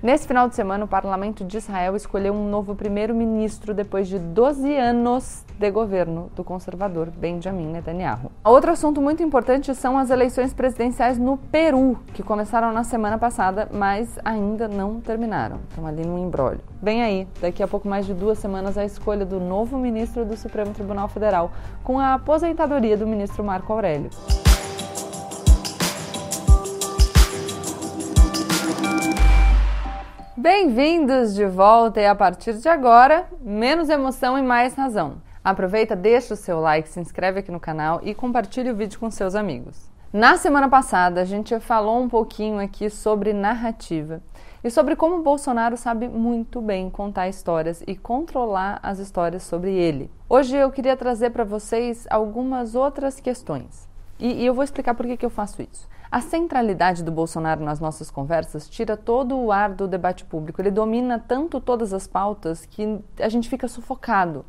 Nesse final de semana, o parlamento de Israel escolheu um novo primeiro-ministro depois de 12 anos de governo do conservador Benjamin Netanyahu. Outro assunto muito importante são as eleições presidenciais no Peru, que começaram na semana passada, mas ainda não terminaram. Estão ali no embrólio. Vem aí, daqui a pouco mais de duas semanas, a escolha do novo ministro do Supremo Tribunal Federal, com a aposentadoria do ministro Marco Aurélio. Bem-vindos de volta e a partir de agora, menos emoção e mais razão. Aproveita, deixa o seu like, se inscreve aqui no canal e compartilhe o vídeo com seus amigos. Na semana passada, a gente falou um pouquinho aqui sobre narrativa e sobre como o Bolsonaro sabe muito bem contar histórias e controlar as histórias sobre ele. Hoje eu queria trazer para vocês algumas outras questões e, e, eu vou explicar por que, que eu faço isso. A centralidade do Bolsonaro nas nossas conversas tira todo o ar do debate público. Ele domina tanto todas as pautas que a gente fica sufocado.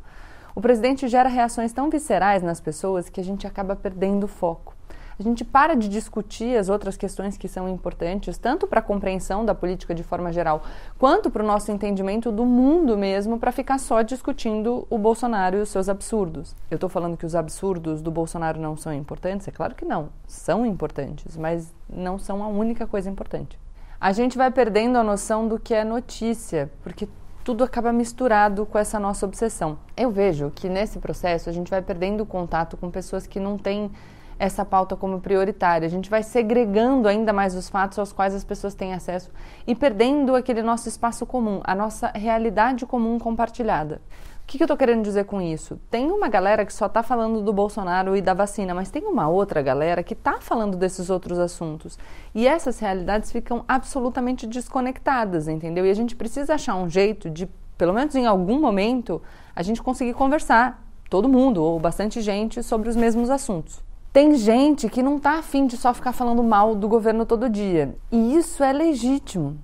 O presidente gera reações tão viscerais nas pessoas que a gente acaba perdendo o foco a gente para de discutir as outras questões que são importantes, tanto para a compreensão da política de forma geral, quanto para o nosso entendimento do mundo mesmo, para ficar só discutindo o Bolsonaro e os seus absurdos. Eu estou falando que os absurdos do Bolsonaro não são importantes? É claro que não, são importantes, mas não são a única coisa importante. A gente vai perdendo a noção do que é notícia, porque tudo acaba misturado com essa nossa obsessão. Eu vejo que nesse processo a gente vai perdendo contato com pessoas que não têm essa pauta como prioritária. A gente vai segregando ainda mais os fatos aos quais as pessoas têm acesso e perdendo aquele nosso espaço comum, a nossa realidade comum compartilhada. O que, que eu estou querendo dizer com isso? Tem uma galera que só está falando do Bolsonaro e da vacina, mas tem uma outra galera que está falando desses outros assuntos. E essas realidades ficam absolutamente desconectadas, entendeu? E a gente precisa achar um jeito de, pelo menos em algum momento, a gente conseguir conversar, todo mundo ou bastante gente, sobre os mesmos assuntos. Tem gente que não está afim de só ficar falando mal do governo todo dia. E isso é legítimo.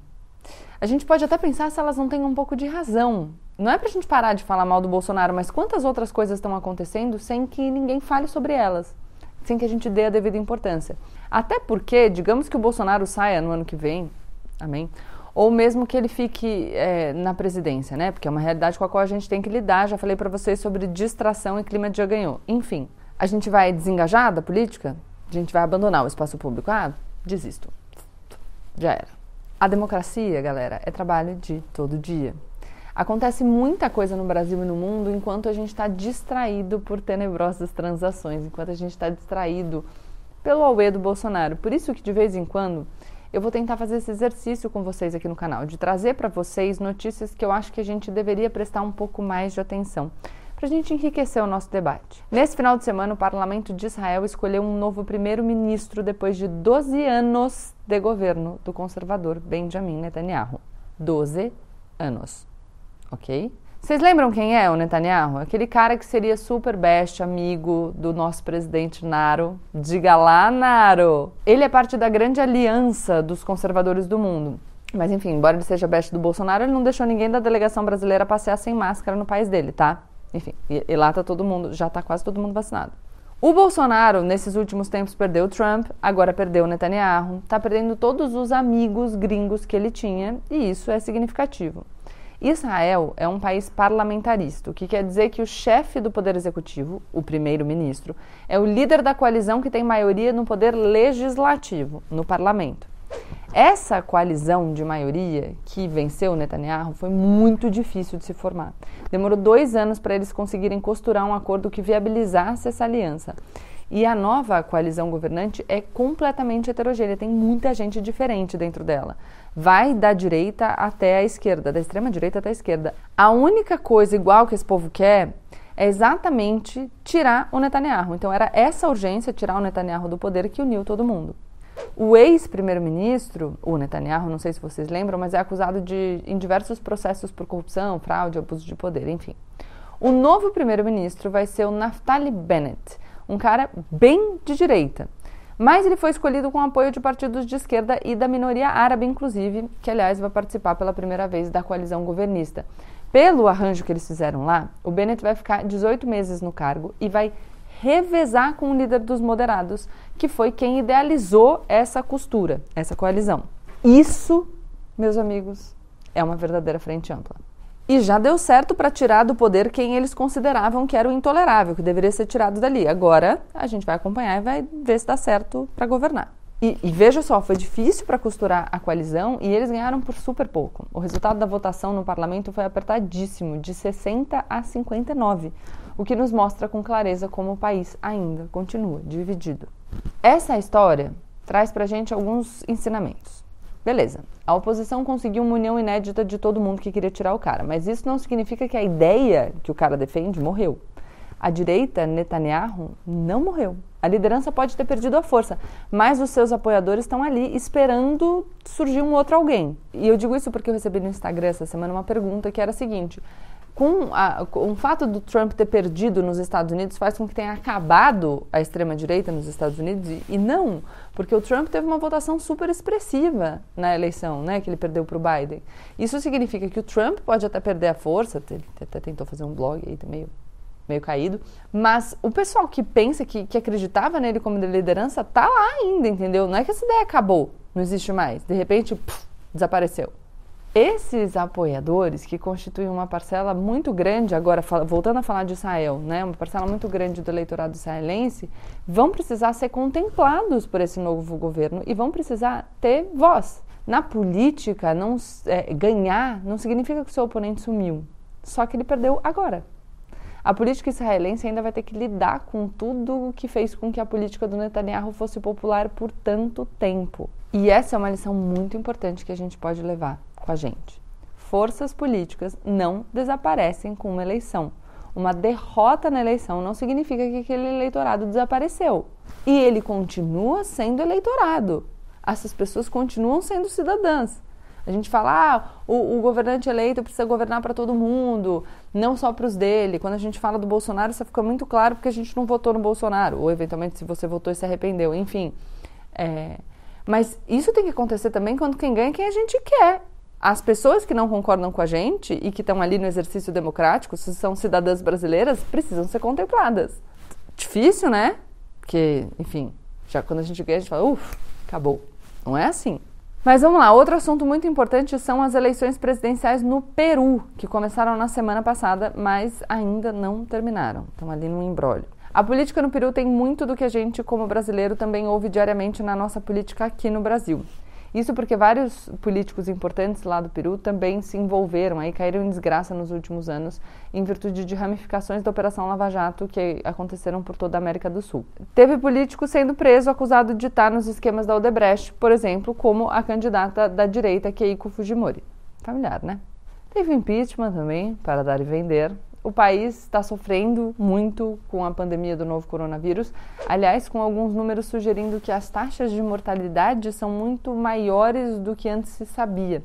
A gente pode até pensar se elas não têm um pouco de razão. Não é para a gente parar de falar mal do Bolsonaro, mas quantas outras coisas estão acontecendo sem que ninguém fale sobre elas, sem que a gente dê a devida importância. Até porque, digamos que o Bolsonaro saia no ano que vem, amém? Ou mesmo que ele fique é, na presidência, né? Porque é uma realidade com a qual a gente tem que lidar. Já falei para vocês sobre distração e clima de já ganhou. Enfim, a gente vai desengajar da política? A gente vai abandonar o espaço público? Ah, desisto. Já era. A democracia, galera, é trabalho de todo dia. Acontece muita coisa no Brasil e no mundo enquanto a gente está distraído por tenebrosas transações, enquanto a gente está distraído pelo auê do Bolsonaro. Por isso que de vez em quando eu vou tentar fazer esse exercício com vocês aqui no canal, de trazer para vocês notícias que eu acho que a gente deveria prestar um pouco mais de atenção para a gente enriquecer o nosso debate. Nesse final de semana, o parlamento de Israel escolheu um novo primeiro-ministro depois de 12 anos de governo do conservador Benjamin Netanyahu. 12 anos. Ok? Vocês lembram quem é o Netanyahu? Aquele cara que seria super best amigo do nosso presidente Naro. Diga lá, Naro! Ele é parte da grande aliança dos conservadores do mundo. Mas enfim, embora ele seja best do Bolsonaro, ele não deixou ninguém da delegação brasileira passear sem máscara no país dele, tá? Enfim, e, e lá tá todo mundo, já tá quase todo mundo vacinado. O Bolsonaro, nesses últimos tempos, perdeu o Trump, agora perdeu o Netanyahu, está perdendo todos os amigos gringos que ele tinha, e isso é significativo. Israel é um país parlamentarista, o que quer dizer que o chefe do poder executivo, o primeiro-ministro, é o líder da coalizão que tem maioria no poder legislativo, no parlamento. Essa coalizão de maioria que venceu Netanyahu foi muito difícil de se formar. Demorou dois anos para eles conseguirem costurar um acordo que viabilizasse essa aliança. E a nova coalizão governante é completamente heterogênea, tem muita gente diferente dentro dela. Vai da direita até a esquerda, da extrema direita até a esquerda. A única coisa igual que esse povo quer é exatamente tirar o Netanyahu. Então era essa urgência, tirar o Netanyahu do poder, que uniu todo mundo. O ex-primeiro-ministro, o Netanyahu, não sei se vocês lembram, mas é acusado de, em diversos processos por corrupção, fraude, abuso de poder, enfim. O novo primeiro-ministro vai ser o Naftali Bennett, um cara bem de direita. Mas ele foi escolhido com apoio de partidos de esquerda e da minoria árabe, inclusive, que, aliás, vai participar pela primeira vez da coalizão governista. Pelo arranjo que eles fizeram lá, o Bennett vai ficar 18 meses no cargo e vai revezar com o líder dos moderados, que foi quem idealizou essa costura, essa coalizão. Isso meus amigos, é uma verdadeira frente ampla. E já deu certo para tirar do poder quem eles consideravam que era o intolerável, que deveria ser tirado dali. Agora a gente vai acompanhar e vai ver se dá certo para governar. E, e, veja só, foi difícil para costurar a coalizão e eles ganharam por super pouco. O resultado da votação no parlamento foi apertadíssimo, de 60 a 59, o que nos mostra com clareza como o país ainda continua dividido. Essa história traz para gente alguns ensinamentos. Beleza, a oposição conseguiu uma união inédita de todo mundo que queria tirar o cara, mas isso não significa que a ideia que o cara defende morreu. A direita, Netanyahu, não morreu. A liderança pode ter perdido a força, mas os seus apoiadores estão ali esperando surgir um outro alguém. E eu digo isso porque eu recebi no Instagram essa semana uma pergunta que era a seguinte: com, a, com o fato do Trump ter perdido nos Estados Unidos faz com que tenha acabado a extrema-direita nos Estados Unidos? E, e, não, porque o Trump teve uma votação super expressiva na eleição, né, que ele perdeu para o Biden. Isso significa que o Trump pode até perder a força, ele até tentou fazer um blog aí meio, meio caído, mas o pessoal que pensa, que, que acreditava nele como liderança, tá lá ainda, entendeu? Não é que essa ideia acabou, não existe mais, de repente, puf, desapareceu. Esses apoiadores, que constituem uma parcela muito grande, agora voltando a falar de Israel, né, uma parcela muito grande do eleitorado israelense, vão precisar ser contemplados por esse novo governo e vão precisar ter voz. Na política, não, é, ganhar não significa que o seu oponente sumiu, só que ele perdeu agora. A política israelense ainda vai ter que lidar com tudo o que fez com que a política do Netanyahu fosse popular por tanto tempo. E essa é uma lição muito importante que a gente pode levar com a gente. Forças políticas não desaparecem com uma eleição. Uma derrota na eleição não significa que aquele eleitorado desapareceu. E ele continua sendo eleitorado. Essas pessoas continuam sendo cidadãs. A gente fala, ah, o, o governante eleito precisa governar para todo mundo, não só para os dele. Quando a gente fala do Bolsonaro, isso fica muito claro porque a gente não votou no Bolsonaro, ou eventualmente se você votou e se arrependeu, enfim. É, mas isso tem que acontecer também quando quem ganha é quem a gente quer as pessoas que não concordam com a gente e que estão ali no exercício democrático, se são cidadãs brasileiras, precisam ser contempladas. Difícil, né? Porque, enfim, já quando a gente ganha, a gente fala, uff, acabou. Não é assim. Mas vamos lá, outro assunto muito importante são as eleições presidenciais no Peru, que começaram na semana passada, mas ainda não terminaram. Estão ali no embrólio. A política no Peru tem muito do que a gente, como brasileiro, também ouve diariamente na nossa política aqui no Brasil. Isso porque vários políticos importantes lá do Peru também se envolveram e caíram em desgraça nos últimos anos em virtude de ramificações da Operação Lava Jato que aconteceram por toda a América do Sul. Teve político sendo preso acusado de estar nos esquemas da Odebrecht, por exemplo, como a candidata da direita Keiko Fujimori. Familiar, né? Teve impeachment também, para dar e vender, o país está sofrendo muito com a pandemia do novo coronavírus. Aliás, com alguns números sugerindo que as taxas de mortalidade são muito maiores do que antes se sabia.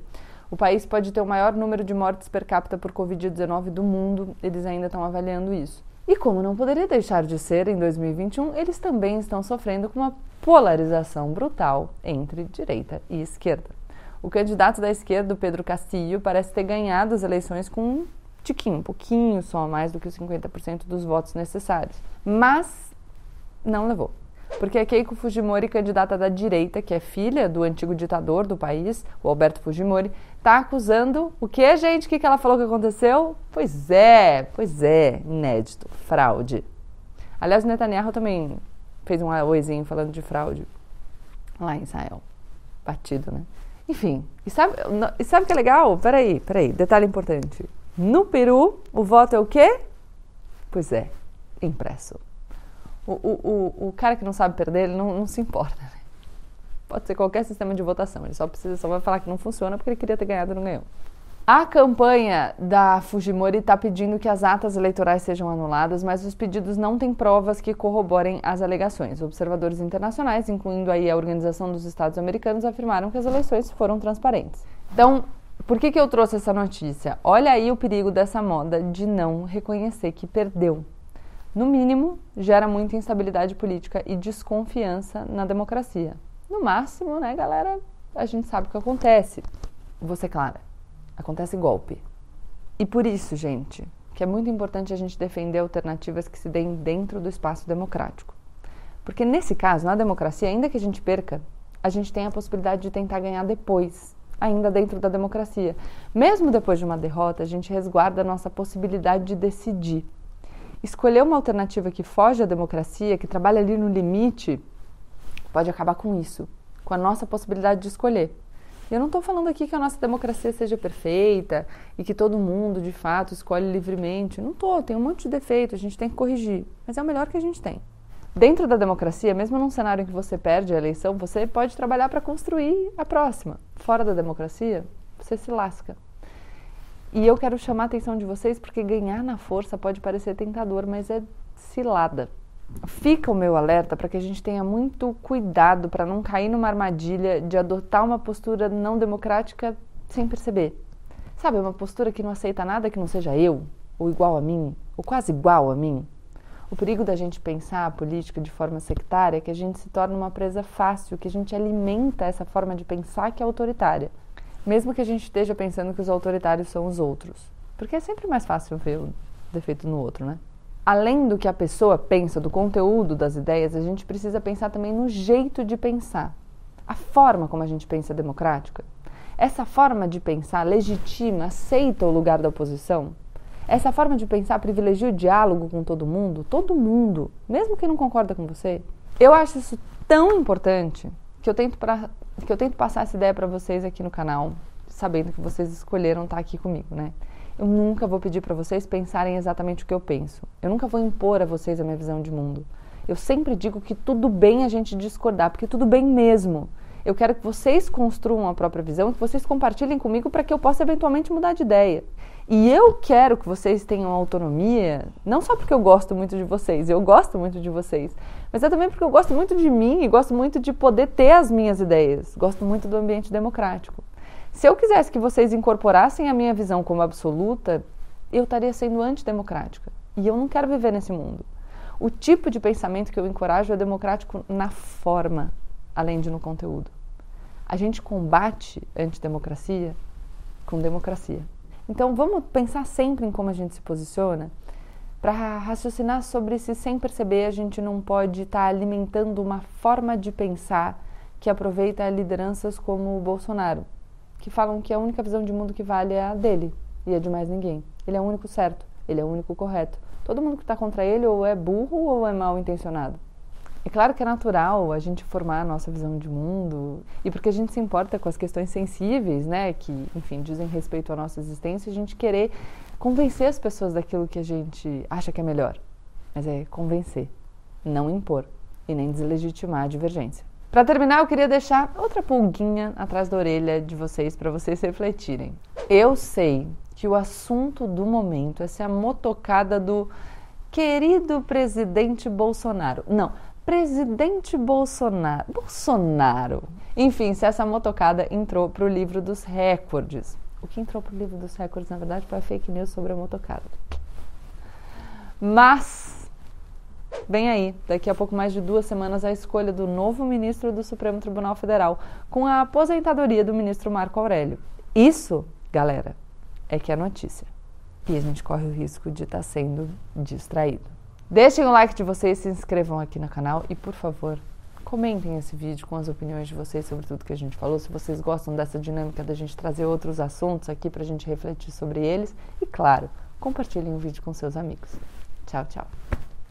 O país pode ter o maior número de mortes per capita por Covid-19 do mundo, eles ainda estão avaliando isso. E como não poderia deixar de ser, em 2021, eles também estão sofrendo com uma polarização brutal entre direita e esquerda. O candidato da esquerda, Pedro Castillo, parece ter ganhado as eleições com tiquinho, um pouquinho só, mais do que os 50% dos votos necessários. Mas não levou. Porque a Keiko Fujimori, candidata da direita, que é filha do antigo ditador do país, o Alberto Fujimori, está acusando o que, gente? O que, ela falou que aconteceu? Pois é, pois é, inédito, fraude. Aliás, o Netanyahu também fez um oizinho falando de fraude lá em Israel. Batido, né? Enfim, e sabe, e sabe que é legal? Peraí, peraí, detalhe importante. No Peru, o voto é o quê? Pois é, impresso. O, o, o, o cara que não sabe perder, ele não, não se importa. Né? Pode ser qualquer sistema de votação, ele só precisa só vai falar que não funciona porque ele queria ter ganhado e não ganhou. A campanha da Fujimori está pedindo que as atas eleitorais sejam anuladas, mas os pedidos não têm provas que corroborem as alegações. Observadores internacionais, incluindo aí a Organização dos Estados Americanos, afirmaram que as eleições foram transparentes. Então, por que, que eu trouxe essa notícia? Olha aí o perigo dessa moda de não reconhecer que perdeu. No mínimo, gera muita instabilidade política e desconfiança na democracia. No máximo, né, galera, a gente sabe o que acontece. Ser clara, acontece golpe. E por isso, gente, que é muito importante a gente defender alternativas que se deem dentro do espaço democrático. Porque nesse caso, na democracia, ainda que a gente perca, a gente tem a possibilidade de tentar ganhar depois ainda dentro da democracia. Mesmo depois de uma derrota, a gente resguarda a nossa possibilidade de decidir. Escolher uma alternativa que foge à democracia, que trabalha ali no limite, pode acabar com isso, com a nossa possibilidade de escolher. Eu não estou falando aqui que a nossa democracia seja perfeita e que todo mundo, de fato, escolhe livremente. Não estou, tem um monte de defeito, a gente tem que corrigir. Mas é o melhor que a gente tem. Dentro da democracia, mesmo num cenário em que você perde a eleição, você pode trabalhar para construir a próxima. Fora da democracia, você se lasca. E eu quero chamar a atenção de vocês porque ganhar na força pode parecer tentador, mas é cilada. Fica o meu alerta para que a gente tenha muito cuidado para não cair numa armadilha de adotar uma postura não democrática sem perceber. Sabe, uma postura que não aceita nada que não seja eu, ou igual a mim, ou quase igual a mim. O perigo da gente pensar a política de forma sectária é que a gente se torna uma presa fácil, que a gente alimenta essa forma de pensar que é autoritária mesmo que a gente esteja pensando que os autoritários são os outros. Porque é sempre mais fácil ver o defeito no outro, né? Além do que a pessoa pensa, do conteúdo das ideias, a gente precisa pensar também no jeito de pensar. A forma como a gente pensa democrática. Essa forma de pensar legitima, aceita o lugar da oposição? Essa forma de pensar privilegia o diálogo com todo mundo? Todo mundo, mesmo quem não concorda com você? Eu acho isso tão importante que eu tento, pra, que eu tento passar essa ideia para vocês aqui no canal, sabendo que vocês escolheram estar tá aqui comigo, né? Eu nunca vou pedir para vocês pensarem exatamente o que eu penso. Eu nunca vou impor a vocês a minha visão de mundo. Eu sempre digo que tudo bem a gente discordar, porque tudo bem mesmo. Eu quero que vocês construam a própria visão, que vocês compartilhem comigo para que eu possa eventualmente mudar de ideia. E eu quero que vocês tenham autonomia, não só porque eu gosto muito de vocês, eu gosto muito de vocês, mas é também porque eu gosto muito de mim e gosto muito de poder ter as minhas ideias. Gosto muito do ambiente democrático. Se eu quisesse que vocês incorporassem a minha visão como absoluta, eu estaria sendo antidemocrática. E eu não quero viver nesse mundo. O tipo de pensamento que eu encorajo é democrático na forma, além de no conteúdo. A gente combate antidemocracia com democracia. Então vamos pensar sempre em como a gente se posiciona para raciocinar sobre se sem perceber a gente não pode estar tá alimentando uma forma de pensar que aproveita lideranças como o Bolsonaro, que falam que a única visão de mundo que vale é a dele e a de mais ninguém. Ele é o único certo, ele é o único correto. Todo mundo que está contra ele ou é burro ou é mal intencionado. É claro que é natural a gente formar a nossa visão de mundo e porque a gente se importa com as questões sensíveis, né, que, enfim, dizem respeito à nossa existência, a gente querer convencer as pessoas daquilo que a gente acha que é melhor. Mas é convencer, não impor e nem deslegitimar a divergência. Para terminar, eu queria deixar outra pulguinha atrás da orelha de vocês para vocês refletirem. Eu sei que o assunto do momento é ser a motocada do querido presidente Bolsonaro. Não, presidente Bolsonaro. Bolsonaro. Enfim, se essa motocada entrou para o livro dos recordes. O que entrou para o livro dos recordes, na verdade, foi a fake news sobre a motocada. Mas, vem aí, daqui a pouco mais de duas semanas, a escolha do novo ministro do Supremo Tribunal Federal, com a aposentadoria do ministro Marco Aurélio. Isso, galera, é que é notícia. E a gente corre o risco de estar tá sendo distraído. Deixem o like de vocês, se inscrevam aqui no canal e, por favor, comentem esse vídeo com as opiniões de vocês sobre tudo que a gente falou. Se vocês gostam dessa dinâmica da gente trazer outros assuntos aqui para a gente refletir sobre eles. E, claro, compartilhem o vídeo com seus amigos. Tchau, tchau.